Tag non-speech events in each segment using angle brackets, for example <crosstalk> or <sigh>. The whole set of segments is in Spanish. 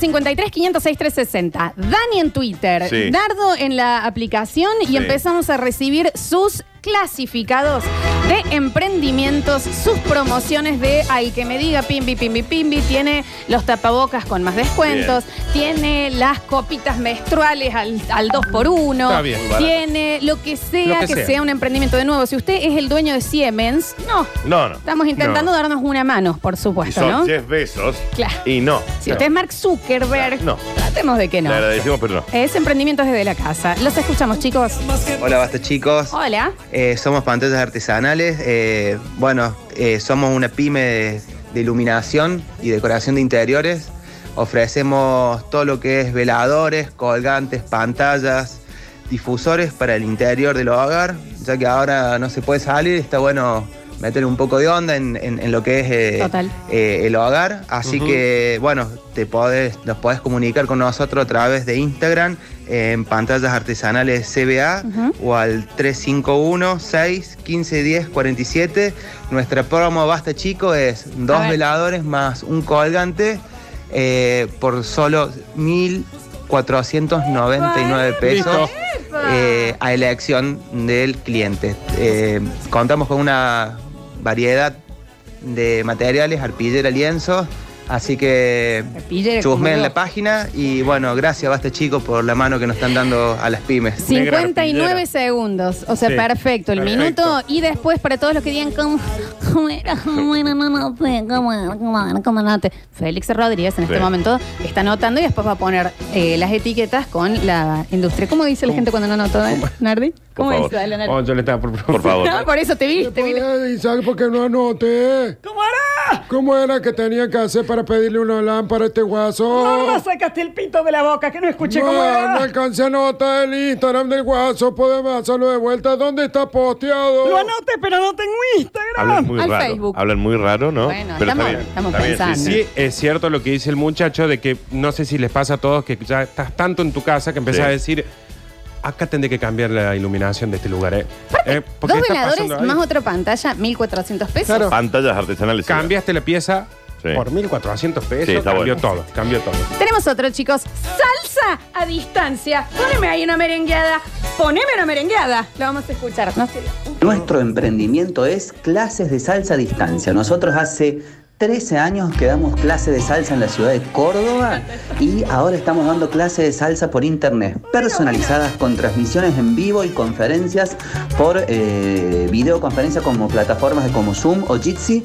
153, 506, 360. Dani en Twitter. Sí. Dardo en la aplicación y Sí. empezamos a recibir sus clasificados de emprendimientos, sus promociones de al que me diga pimbi, pimbi, pimbi, tiene los tapabocas con más descuentos, tiene las copitas menstruales al, al 2 por 1 Está bien, barato. tiene lo que sea Lo que, que sea. sea. un emprendimiento de nuevo. Si usted es el dueño de Siemens, no. No, no. Estamos intentando No. darnos una mano, por Y supuesto, son ¿no? Jeff Bezos. Claro. Y no. Si usted es Mark Zuckerberg, No. Tratemos de que no. Le agradecemos, pero no. Es emprendimiento desde la casa. Los escuchamos, chicos. Hola, basta chicos. Hola. Eh, somos pantallas artesanales. Eh, bueno, eh, somos una pyme de, de iluminación y decoración de interiores. Ofrecemos todo lo que es veladores, colgantes, pantallas, difusores para el interior del hogar. Ya que ahora no se puede salir, está bueno meter un poco de onda en, en- en lo que es eh, Total. eh, el hogar. Así que, bueno, te podés, nos podés comunicar con nosotros a través de Instagram en pantallas artesanales CBA o al 351 6 15 10 47. Nuestra promo Basta Chico es dos veladores más un colgante eh, por solo 1.499 pesos eh, a elección del cliente. Eh, contamos con una variedad de materiales, arpillera, lienzo, así que Arpillera, chusme como en yo. la página y bueno, gracias Basta chicos por la mano que nos están dando a las pymes. 59 arpillera. segundos. O sea, Sí, perfecto. El perfecto. minuto. Y después, para todos los que digan, ¿cómo, cómo era? ¿Cómo era? No, no sé. ¿Cómo era? ¿Cómo era? ¿Cómo no te? Félix Rodríguez en este Sí. momento está anotando y después va a poner eh, las etiquetas con la industria. ¿Cómo dice la gente cuando no anota, eh? Nardi? ¿Cómo dice? Dale, Nardi. Oh, yo le estaba por, Por favor. <laughs> No, por eso te vi. Te vi. ¿Y sabe por qué no anoté? ¿Cómo era? ¿Cómo era que tenía que hacer para pedirle una lámpara a este guaso? sacaste el pito de la boca, que no escuché no, no alcancé a anotar el Instagram del guaso. Podemos hacerlo de vuelta. ¿Dónde está posteado? anoté, pero no tengo Instagram. Hablan muy Al raro. Facebook. Hablan muy raro, ¿no? Bueno, pero estamos- está bien. estamos está bien, sí, pensando. sí. Sí, es cierto lo que dice el muchacho de que no sé si les pasa a todos que ya estás tanto en tu casa que empezás Sí. a decir, acá tendré que cambiar la iluminación de este lugar. ¿eh? Eh, porque Dos está veladores pasando ahí. más otra pantalla, 1.400 pesos. Claro. Pantallas artesanales. sí. Cambiaste la pieza Sí. por 1.400 pesos, Sí, está cambió bueno. todo, cambió todo. Tenemos otro, chicos. Salsa a distancia. Poneme ahí una merengueada. Poneme una merengueada. Lo vamos a escuchar. No sé. Nuestro emprendimiento es clases de salsa a distancia. Nosotros hace 13 años que damos clases de salsa en la ciudad de Córdoba y ahora estamos dando clases de salsa por internet, personalizadas con transmisiones en vivo y conferencias por eh, videoconferencia como plataformas como Zoom o Jitsi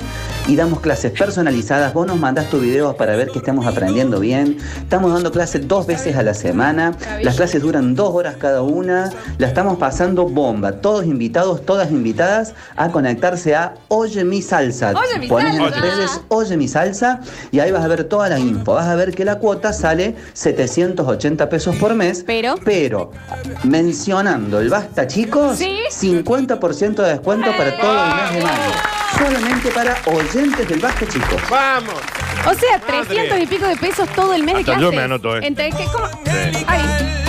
y damos clases personalizadas. Vos nos mandás tus videos para ver que estemos aprendiendo bien. Estamos dando clases dos veces a la semana. Las clases duran dos horas cada una. La estamos pasando bomba. Todos invitados, todas invitadas a conectarse a Oye mi salsa. Oye mi Pones en salsa. redes Oye mi salsa y ahí vas a ver toda la info. Vas a ver que la cuota sale 780 pesos por mes. Pero. Pero mencionando el basta chicos, Sí. 50% de descuento para todo el mes de mayo. Solamente para oyentes del basta chicos. ¡Vamos! O sea, Madre. 300 y pico de pesos todo el mes de clases. yo me anoto, ¿eh? Entre ¿cómo? Sí. Ay.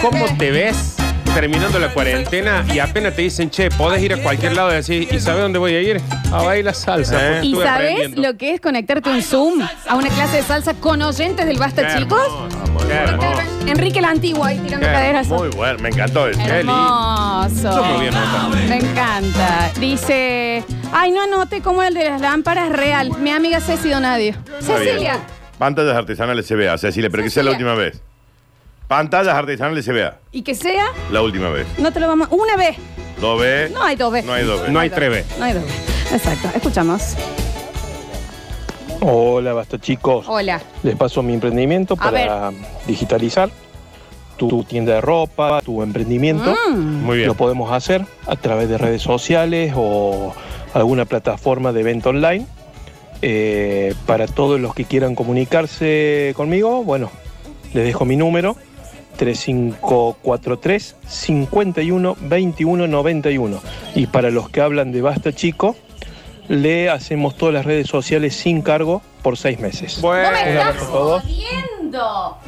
¿Cómo te ves terminando la cuarentena y apenas te dicen, che, podés ir a cualquier lado y decir, ¿y sabes dónde voy a ir? A bailar salsa. ¿Eh? porque ¿Y sabes lo que es conectarte un Zoom a una clase de salsa con oyentes del Basta, Qué chicos? hermoso, qué hermoso. Enrique el Antiguo ahí tirando Qué caderas. Muy bueno, me encantó eso. Qué. Hermoso. Me a encanta. Dice, ay, no anote cómo el de las lámparas es real. Mi amiga Ceci Donadio. Está bien. Cecilia. Pantallas artesanales CBA, Cecilia, pero que sea la Cecilia. última vez. Pantallas artesanales CBA, Y que sea, la última vez. no te lo vamos. Una vez. Dos veces. No hay dos veces. No hay dos veces. No hay treve. No hay dos veces. Exacto. Escuchamos. Hola, basta chicos. Hola. Les paso mi emprendimiento A para digitalizar tu, tu tienda de ropa, tu emprendimiento. Mm. Muy bien. Lo podemos hacer a través de redes sociales o alguna plataforma de venta online. Eh, para todos los que quieran comunicarse conmigo, bueno, les dejo mi número 3543 51 21 91. Y para los que hablan de Basta Chico, le hacemos todas las redes sociales sin cargo por seis meses. ¿No me Bueno, estás a todos. jodiendo?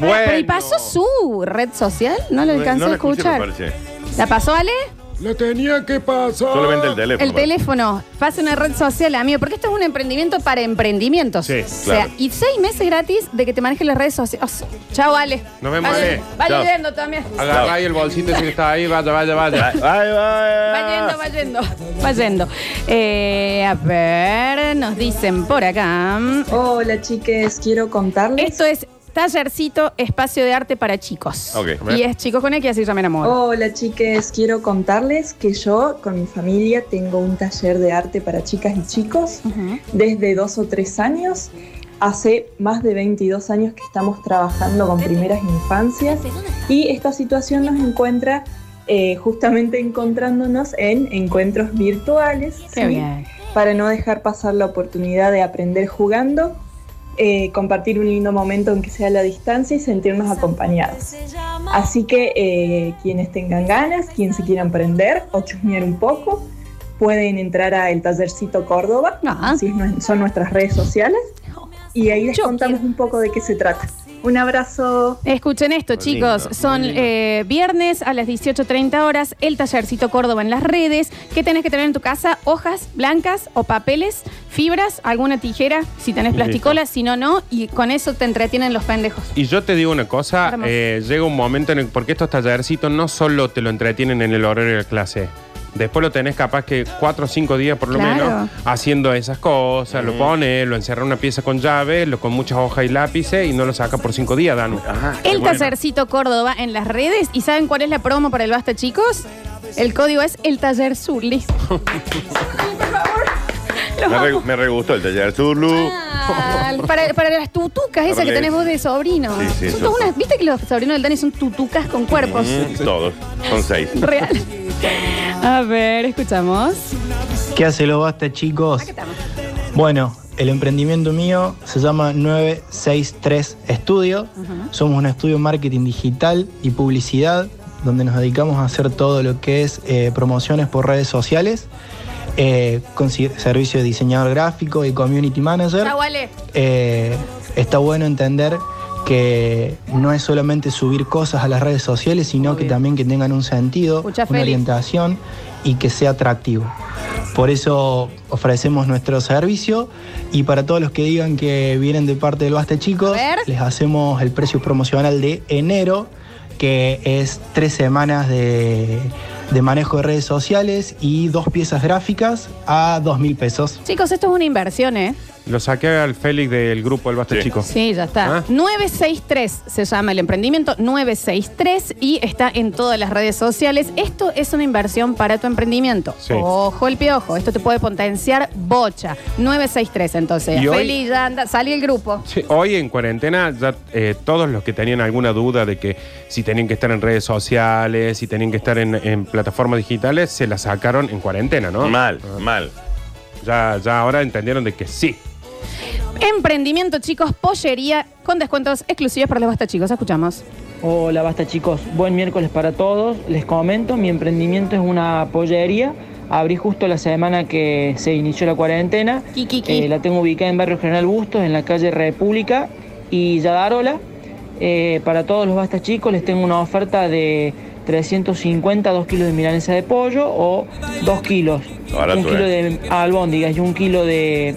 bueno. Pero ¿y pasó su red social? No lo alcancé No a la escuché, escuchar. ¿La pasó Ale? Le tenía que pasar. Solamente el teléfono. El teléfono, pase una red social, amigo, porque esto es un emprendimiento para emprendimientos. Sí, o sea, y seis meses gratis de que te manejen las redes sociales. chao, Ale. Nos vemos, Ale. Vaya Chao. yendo también. Agarra ahí el bolsito ese que está ahí, vaya, vaya, vaya. Ay, ay, ay. Va yendo, va yendo, va yendo. Eh, a ver, nos dicen por acá. Hola chiques, quiero contarles. Esto es Tallercito, espacio de arte para chicos. Ok. Y es chicos con X, así ya me enamoro. Hola chiques, quiero contarles que yo con mi familia tengo un taller de arte para chicas y chicos Ujú. desde dos o tres años. Hace más de 22 años que estamos trabajando con primeras infancias y esta situación nos encuentra eh, justamente encontrándonos en encuentros virtuales. Qué ¿sí? bien. para no dejar pasar la oportunidad de aprender jugando, eh, compartir un lindo momento aunque sea a la distancia y sentirnos acompañados. Así que eh, quienes tengan ganas, quienes se quieran aprender o chusmear un poco, pueden entrar a El Tallercito Córdoba, Ah. así es nue- son nuestras redes sociales, y ahí les Yo contamos un poco de qué se trata. Un abrazo. Escuchen esto, Muy chicos. lindo, Son muy lindo. eh, viernes a las 18.30 horas, el tallercito Córdoba en las redes. ¿Qué tenés que tener en tu casa? Hojas blancas o papeles, fibras, alguna tijera, si tenés plasticola, si no, no. Y con eso te entretienen los pendejos. Y yo te digo una cosa, Hermoso. eh, llega un momento en el porque estos tallercitos no solo te lo entretienen en el horario de clase. Después lo tenés capaz que cuatro o cinco días por lo Claro. menos haciendo esas cosas, lo pones, lo encierra en una pieza con llave, lo con muchas hojas y lápices y no lo saca por cinco días, Danu. Ajá. El Bueno. tallercito Córdoba en las redes. ¿Y saben cuál es la promo para el Basta, chicos? El código es el taller Surly. <laughs> Por favor. Los Me, re, amo. me re gustó el taller Zurlu. Ah, para, para las tutucas, esa que tenés vos de sobrino. Sí, sí, Son eso todas unas- ¿Viste que los sobrinos del Dani son tutucas con cuerpos? Mm, todos. Son seis. Real. A ver, escuchamos. ¿Qué hace lo basta, chicos? Acá estamos. Bueno, el emprendimiento mío se llama 963 Estudio. Somos un estudio de marketing digital y publicidad donde nos dedicamos a hacer todo lo que es eh, promociones por redes sociales, eh, con servicio de diseñador gráfico y community manager. Ale. Eh, está bueno entender que no es solamente subir cosas a las redes sociales, sino que también que tengan un sentido, Escucha, una Félix. orientación y que sea atractivo. Por eso ofrecemos nuestro servicio y para todos los que digan que vienen de parte del Basta Chicos, les hacemos el precio promocional de enero, que es tres semanas de, de manejo de redes sociales y dos piezas gráficas a dos mil pesos. Chicos, esto es una inversión, ¿eh? Lo saqué al Félix del grupo El Basta Sí. Chico. Sí, ya está. Ah. 963 se llama el emprendimiento, 963 y está en todas las redes sociales. Esto es una inversión para tu emprendimiento. Sí. Ojo el piojo, esto te puede potenciar bocha. 963 entonces. Y hoy- Feli, ya anda, salí el grupo. Sí, hoy en cuarentena, ya eh, todos los que tenían alguna duda de que si tenían que estar en redes sociales, si tenían que estar en, en plataformas digitales, se la sacaron en cuarentena, ¿no? Mal, mal. Ya, ya ahora entendieron de que sí. Emprendimiento, chicos, pollería con descuentos exclusivos para los basta, chicos. Escuchamos. Hola, basta chicos. Buen miércoles para todos. Les comento, mi emprendimiento es una pollería. Abrí justo la semana que se inició la cuarentena. Kikiki. Eh, la tengo ubicada en Barrio General Bustos, en la calle República y Yadarola. Eh, para todos los basta chicos les tengo una oferta de 350, 2 kilos de milanesa de pollo o 2 kilos. Barato, un kilo eh. de albóndigas y un kilo de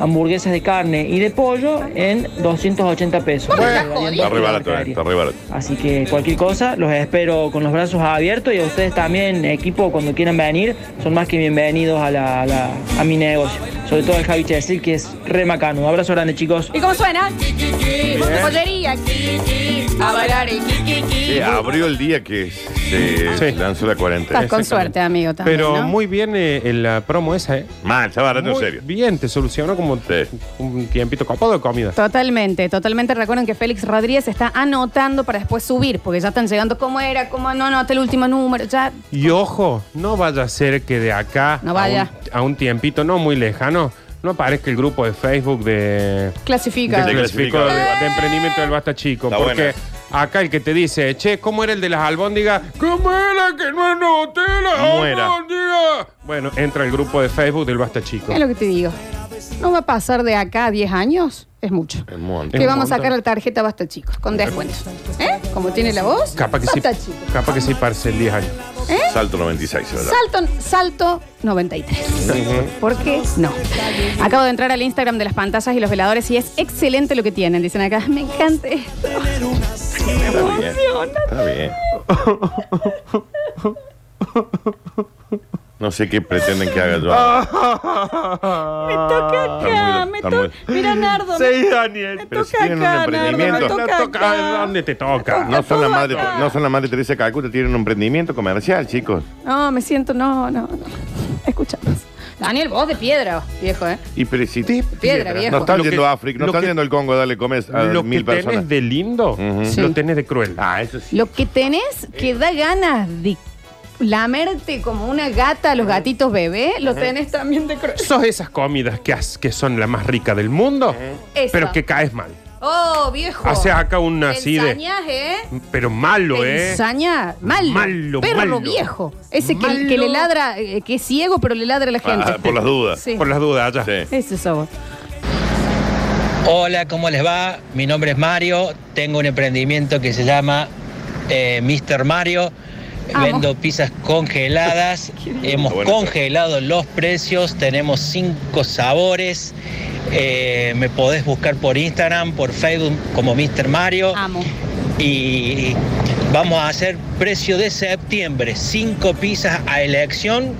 hamburguesas de carne y de pollo en 280 pesos. Está re barato, eh, está re barato. Así que cualquier cosa, los espero con los brazos abiertos y a ustedes también, equipo, cuando quieran venir, son más que bienvenidos a, la- a la- a mi negocio. Sobre todo el Javi Chesil, que es re macano. Un abrazo grande, chicos. ¿Y cómo suena? Pollería. A bailar el kiki. Sí, abrió el día que se Sí. lanzó la cuarentena. Estás con suerte, amigo, también, Pero ¿no? muy bien eh, en la promo esa, ¿eh? Mal, está barato en Muy serio. bien, te solucionó como Sí. un tiempito copado de comida. Totalmente, totalmente. Recuerden que Félix Rodríguez está anotando para después subir, porque ya están llegando. ¿Cómo era? ¿Cómo no anoté el último número? Ya. Y ojo, no vaya a ser que de acá No vaya. A, un, a un tiempito no muy lejano no aparezca el grupo de Facebook de, Clasifica. de, emprendimiento del Basta Chico. Está porque buena. Acá el que te dice, che, ¿cómo era el de las albóndigas? ¿Cómo era que no anoté las Muera. albóndigas? Bueno, entra el grupo de Facebook del Basta Chico. Es lo que te digo. ¿No va a pasar de acá a 10 años es mucho. Es un montón. Que vamos a sacar la tarjeta Basta Chicos, con descuento. ¿Eh? Como tiene la voz. Capaz que sí. Basta Chicos. Capaz que sí parece el 10 años. ¿Eh? Salto 96, ¿verdad? Salto, salto 93. ¿Por qué? No. Acabo de entrar al Instagram de las pantallas y los veladores y es excelente lo que tienen. Dicen acá, <laughs> me encanta esto. Está bien. Está bien. No sé qué pretenden que haga yo. ahora. Me toca acá, Está muy- me está toca. muy- Mira, Nardo. Sí, me- Daniel. Me Pero si toca tienen un acá, Nardo, me toca acá. ¿Dónde te toca? No son, la madre, acá. no son la madre Teresa de Calcuta, tienen un emprendimiento comercial, chicos. No, me siento, no, no, no. Escuchamos. Daniel, vos de piedra, viejo, ¿eh? Y pero si Piedra, viejo. no están Lo que- yendo a África, no lo están que- yendo al Congo a darle comer a Lo que mil tenés personas. de lindo, Ujú. Sí. lo tenés de cruel. Ah, eso sí. Lo que tenés que da ganas de lamerte como una gata a los gatitos bebé, lo tenés también de cruel. Sos esas comidas que, has- que son la más rica del mundo, pero que caes mal. Oh, viejo. Hace acá una así de. ¿eh? Pero malo, ¿eh? Ensaña, malo. Malo, Perro malo. viejo. Ese que, Malo. que le ladra, eh, que es ciego, pero le ladra a la gente. Ah, por las dudas. Sí. Por las dudas, ya. Sí. Ese sos vos. Hola, ¿cómo les va? Mi nombre es Mario, tengo un emprendimiento que se llama eh, Mr. Mario. Amo. Vendo pizzas congeladas, <laughs> hemos bueno congelado los precios, tenemos cinco sabores. Eh, me podés buscar por Instagram, por Facebook como Mr. Mario. Amo. Y vamos a hacer precio de septiembre, cinco pizzas a elección,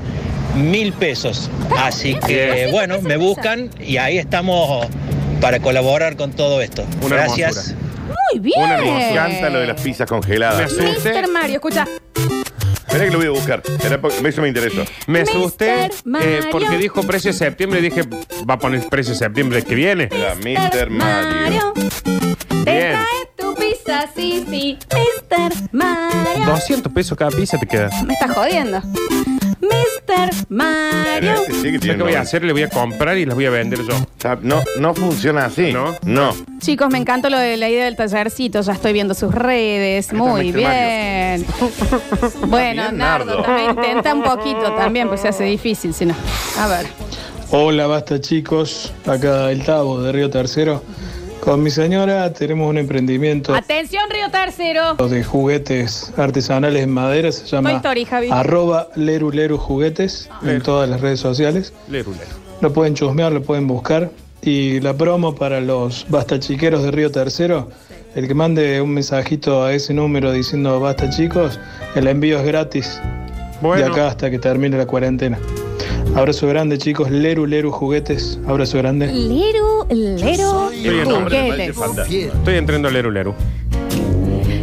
mil pesos. Así que bueno, me buscan y ahí estamos para colaborar con todo esto. Una Gracias. hermosura. Muy bien. Una. Me encanta lo de las pizzas congeladas. Me. Mr. Mario, escucha. Espera que lo voy a buscar. Espera, porque eso me interesó. Me asusté Mario. eh, porque dijo precio de septiembre y dije, va a poner precio de septiembre que viene. Era Mr. Mario. Te Bien. trae tu pizza, sí, sí. Mr. Mario. 200 pesos cada pizza te queda. Me estás jodiendo. Mr. Mario. Este sí que Lo tiene que voy a hacer, le voy a comprar y las voy a vender yo. No, no funciona así. ¿No? No. Chicos, me encanta lo de la idea del tallercito. Ya estoy viendo sus redes. está Muy Mr. bien. <laughs> bueno, Bien, Nardo, Nardo. también intenta un poquito también, pues se hace difícil, si no. A ver. Hola, basta chicos. Acá el Tavo de Río Tercero. Con mi señora tenemos un emprendimiento Atención, Río Tercero. de juguetes artesanales en madera. Se Toy llama Story, Javi. arroba Leru Leru Juguetes en todas las redes sociales. Leru, leru. Lo pueden chusmear, lo pueden buscar. Y la promo para los bastachiqueros de Río Tercero, el que mande un mensajito a ese número diciendo basta chicos, el envío es gratis Bueno, de acá hasta que termine la cuarentena. Abrazo grande chicos, Leru Leru Juguetes, abrazo grande. Leru, Leru, nombre juguetes. estoy entrando a Leru Leru.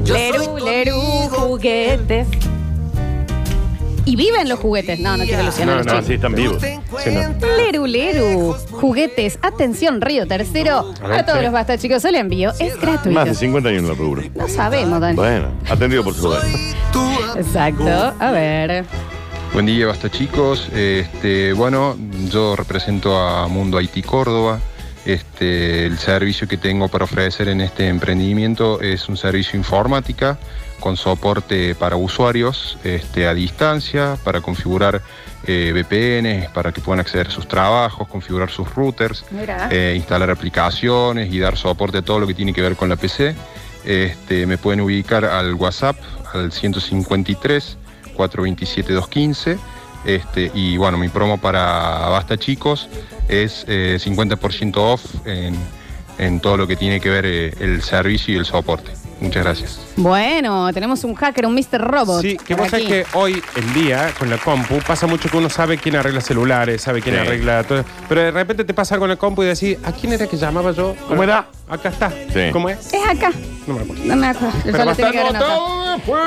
Leru, Leru, juguetes. ¿Y viven los juguetes? No, no quiero ilusionar No, los no, chicos. sí, están vivos. Sí, no. Leru, Leru, juguetes. Atención, Río Tercero. A ver, A todos sí. los basta chicos, el envío es Más de gratuito. 50 años en el rubro. No sabemos, Dani. Bueno, atendido por su lugar. Exacto. A ver. Buen día, basta chicos. Este, bueno, yo represento a Mundo Haití Córdoba. Este, el servicio que tengo para ofrecer en este emprendimiento es un servicio informática con soporte para usuarios este, a distancia, para configurar eh, VPNs, para que puedan acceder a sus trabajos, configurar sus routers, eh, instalar aplicaciones y dar soporte a todo lo que tiene que ver con la PC. Este, me pueden ubicar al WhatsApp al 153 427 215. Este, y bueno, mi promo para Basta Chicos es eh, 50% off en, en todo lo que tiene que ver eh, el servicio y el soporte. Muchas gracias. Bueno, tenemos un hacker, un Mr. Robot. Sí, que por vos sabés aquí. que hoy en día, con la compu, pasa mucho que uno sabe quién arregla celulares, sabe quién Sí. arregla todo. Pero de repente te pasa algo en la compu y decís, ¿a quién era que llamaba yo? ¿Cómo era? Acá está. Sí. ¿Cómo es? Es acá. No me acuerdo. No me acuerdo. Yo Pero lo tenía que haber anotado. después.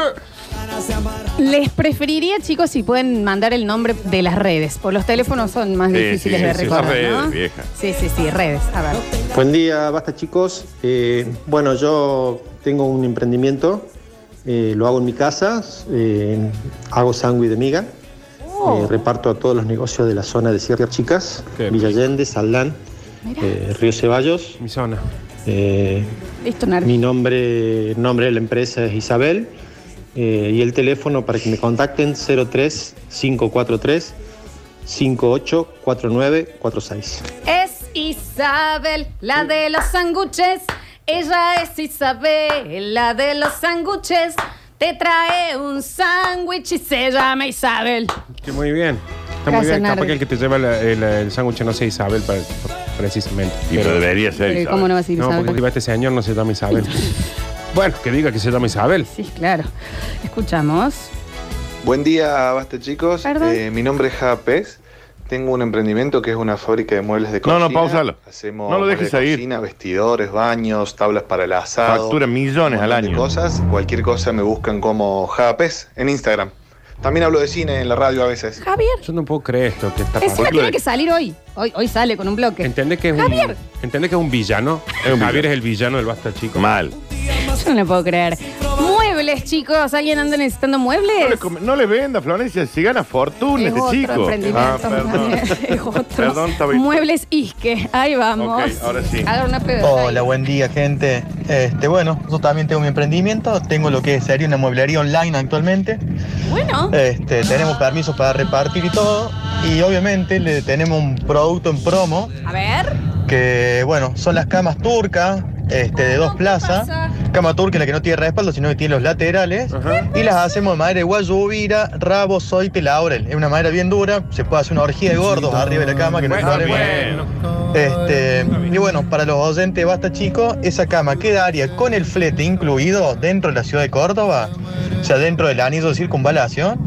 Les preferiría, chicos, si pueden mandar el nombre de las redes. Por los teléfonos son más Sí, difíciles sí, de sí, recordar, esas redes, ¿no? vieja. Sí, sí, sí, redes. A ver. Buen día, basta chicos. Eh, bueno, yo tengo un emprendimiento, eh, lo hago en mi casa, eh, hago sándwich de miga, Oh. eh, reparto a todos los negocios de la zona de Sierra Chicas, Qué Villa Allende, Saldán, eh, Río Ceballos. Mi zona. Eh, Listo, mi nombre, el nombre de la empresa es Isabel eh, y el teléfono para que me contacten 03 543 584946. Es Isabel, la de los sándwiches. Ella es Isabel, la de los sándwiches. Te trae un sándwich y se llama Isabel. Que muy bien. Está muy Gracias, bien. Capaz que el que te lleva la- el, el sándwich no sea Isabel, pa- precisamente. Y pero debería ser Pero Isabel. ¿cómo no va a ser No, Isabel? porque este señor no se llama Isabel. <laughs> bueno, que diga que se llama Isabel. Sí, claro. Escuchamos. Buen día, basta chicos. Eh, mi nombre es Java Pez. Tengo un emprendimiento que es una fábrica de muebles de No, cocina. no, pausalo. Hacemos No lo dejes de cocina, vestidores, baños, tablas para el asado. Factura millones un al año. cosas. Cualquier cosa me buscan como Java Pez en Instagram. También hablo de cine en la radio a veces. Javier. Yo no puedo creer esto que está Encima tiene que salir hoy. Hoy, hoy sale con un bloque. ¿Entendés que es un, Javier. ¿entendés que es un villano? Javier es el villano del Basta Chico. Mal. Yo no lo puedo creer. Muebles, chicos. ¿Alguien anda necesitando muebles? No le, come- no le venda, Florencia, si gana fortuna Es este otro chico. emprendimiento. Ah, perdón. <laughs> Es otro. Perdón, estaba bien. Muebles Isque. Ahí vamos. Ok, ahora sí. Hagan una pedo. Hola, buen día, gente. Este, bueno, yo también tengo mi emprendimiento. Tengo lo que sería una mueblería online actualmente. Bueno. Este, tenemos permisos para repartir y todo. Y obviamente le tenemos un producto en promo A ver. que, bueno, son las camas turcas este, de dos plazas. Cama turca la que no tiene respaldo, sino que tiene los laterales. Y las hacemos de madera de guayubira, rabo, soite, laurel. Es una madera bien dura. Se puede hacer una orgía de gordos arriba de la cama que no Bueno, problema. bien. Este, y bueno, para los oyentes, basta chicos, esa cama quedaría con el flete incluido dentro de la ciudad de Córdoba, o sea, dentro del anillo de circunvalación,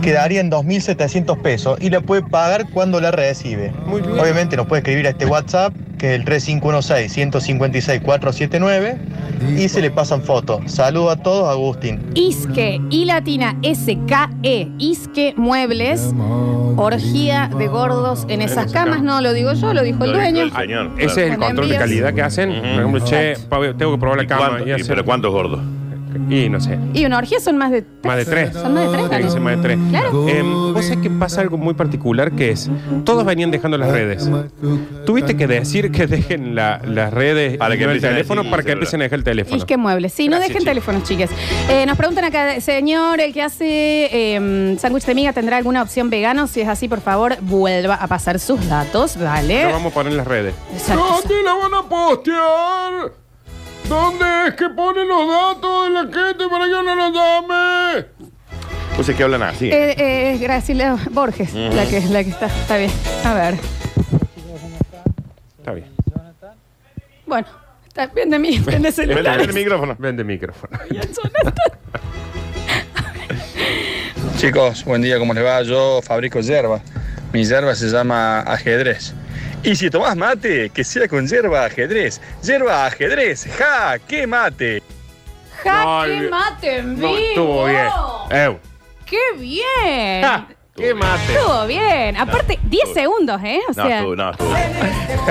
quedaría en 2.700 pesos y la puede pagar cuando la recibe. Obviamente nos puede escribir a este WhatsApp, que es el 3516-156-479, y se le pasan fotos. Saludos a todos, Agustín. Isque y latina SKE. Isque Muebles. Orgía de gordos en esas camas. No lo digo yo, lo dijo el dueño. señor. Ese es el Con control de envíos. calidad que hacen. Por ejemplo, che, Pablo, tengo que probar la cama. ¿Cuánto? Y Y, hacer- ¿Pero cuántos gordos? Y no sé. Y una orgía son más de tres. Más de tres. Son más de tres, Tiene que Dani. ser más de tres. Claro. Em, Vos sabés que pasa algo muy particular que es, todos venían dejando las redes. Tuviste que decir que dejen la- las redes Para y que no el empiecen a teléfono decir para que celular. empiecen a dejar el teléfono. Isque Muebles. Sí, no Gracias, dejen chicos. teléfonos, chiques. Eh, nos preguntan acá, señor, el que hace em, sándwich de miga, ¿tendrá alguna opción vegano? Si es así, por favor, vuelva a pasar sus datos, ¿vale? Lo vamos a poner en las redes. Exacto. ¿Dónde la van a postear? ¿Dónde es que ponen los datos de la gente para que uno los llame? Pues es que hablan así. Eh, eh, es Graciela Borges, la, que, la que está. Está bien. A ver. Está bien. Bueno, está bien de mí. Vende <laughs> Vende celulares. el micrófono. Vende micrófono. <laughs> Chicos, buen día, ¿cómo les va? Yo fabrico yerba. Mi yerba se llama ajedrez. Y si tomás mate, que sea con yerba ajedrez. Yerba ajedrez, ja, qué mate. ¡Jaque mate en vivo! No, estuvo bien. Ew. ¡Qué bien! Ja, ¡Qué mate! Estuvo bien. Aparte, 10 segundos, ¿eh? O No, sea, estuvo, no, estuvo.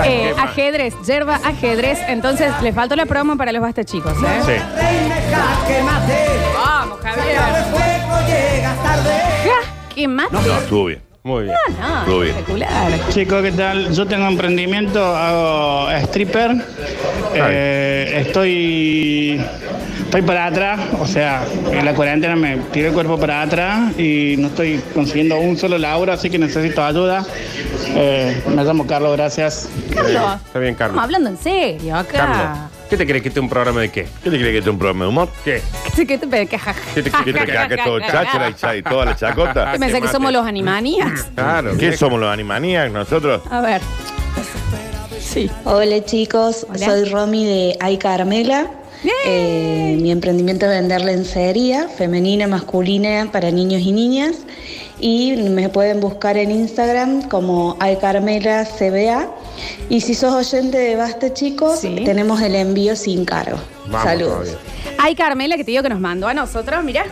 eh, ajedrez, yerba, ajedrez. Entonces, le faltó la promo para los basta chicos, ¿eh? Sí. Vamos, Javier. ¡Jaque mate! No, estuvo bien. Muy bien. No, Estuvo bien. espectacular. Chicos, ¿qué tal? Yo tengo emprendimiento, hago stripper. Eh, estoy, estoy para atrás, o sea, en la cuarentena me tiré el cuerpo para atrás y no estoy consiguiendo un solo laburo, así que necesito ayuda. Eh, me llamo Carlos, gracias. Carlos, Está bien, estamos Carlos. hablando en serio acá. Carlos, ¿qué te crees que este es un programa de qué? ¿Qué te crees que este es un programa de humor? ¿Qué? ¿Qué te, qué ja, ¿Qué te crees que ja, todo cháchara y cha- y toda la chacota? ¿Te pensás que somos los Animaniacs? Claro. ¿Qué somos los animaníacos nosotros? A ver. Sí. Hola chicos, Hola. soy Romy de Ay Carmela. Eh, mi emprendimiento es vender lencería femenina, masculina para niños y niñas. Y me pueden buscar en Instagram como Ay Carmela CBA. Y si sos oyente de Basta chicos, tenemos el envío sin cargo. Vamos Saludos. todavía. Ay, Carmela, que te digo que nos mandó a nosotros, mirá.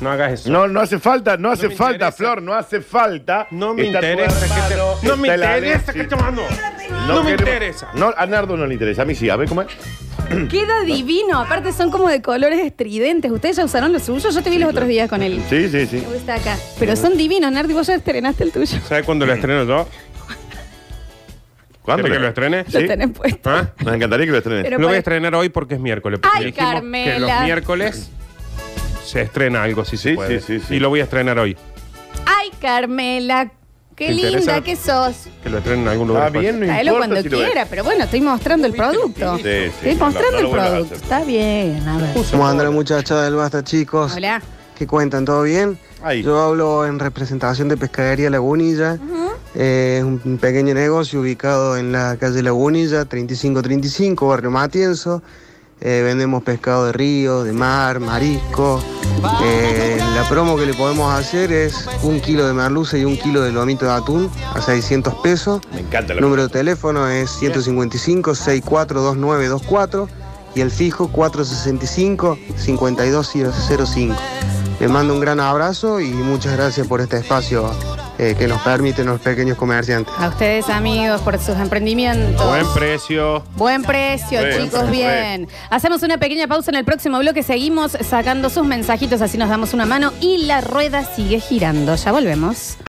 No hagas eso. No, no hace falta, no hace falta, interesa. Flor, no hace falta. No me interesa que te- no me está el interesa Alex, que sí. mando. No me queremos- interesa. No, a Nardo no le interesa, a mí sí, a ver cómo es. <clears throat> Queda divino. Aparte son como de colores estridentes. Ustedes ya usaron los suyos. Yo te vi los otros días con él. Sí, sí, sí. Me gusta acá. Pero son divinos, Nardi. Vos ya estrenaste el tuyo. ¿Sabes cuándo lo <clears throat> estreno yo? ¿Cuándo? ¿Querés que lo estrene? Lo tenés puesto. ¿Ah? Nos encantaría que lo estrenes. Pero lo voy para- a estrenar hoy porque es miércoles. porque Ay, dijimos Carmela. Que los miércoles se estrena algo, si se Sí, puede. sí, sí, sí. Y lo voy a estrenar hoy. Ay, Carmela. Qué ¿Te linda interesa? que sos. Que lo traen en algún lugar. Está bien, no Traelo importa cuando si lo ves. quiera, pero bueno, estoy mostrando el producto. Sí, sí, Estoy mostrando no el producto. Está bien, a ver. ¿Cómo anda la muchacha del Basta, chicos? Hola. ¿Qué cuentan? ¿Todo bien? Yo hablo en representación de Pescadería Lagunilla. Eh, Es un pequeño negocio ubicado en la calle Lagunilla, 3535, barrio Matienzo. Eh, vendemos pescado de río, de mar, marisco. Eh, la promo que le podemos hacer es un kilo de merluza y un kilo de lomito de atún a 600 pesos. Me encanta la El número de teléfono es 155-642924 y el fijo 465-5205. Les mando un gran abrazo y muchas gracias por este espacio eh, que nos permiten los pequeños comerciantes. A ustedes, amigos, por sus emprendimientos. Buen precio. Buen precio, Buen chicos, precio. bien. Hacemos una pequeña pausa en el próximo bloque. Seguimos sacando sus mensajitos, así nos damos una mano y la rueda sigue girando. Ya volvemos.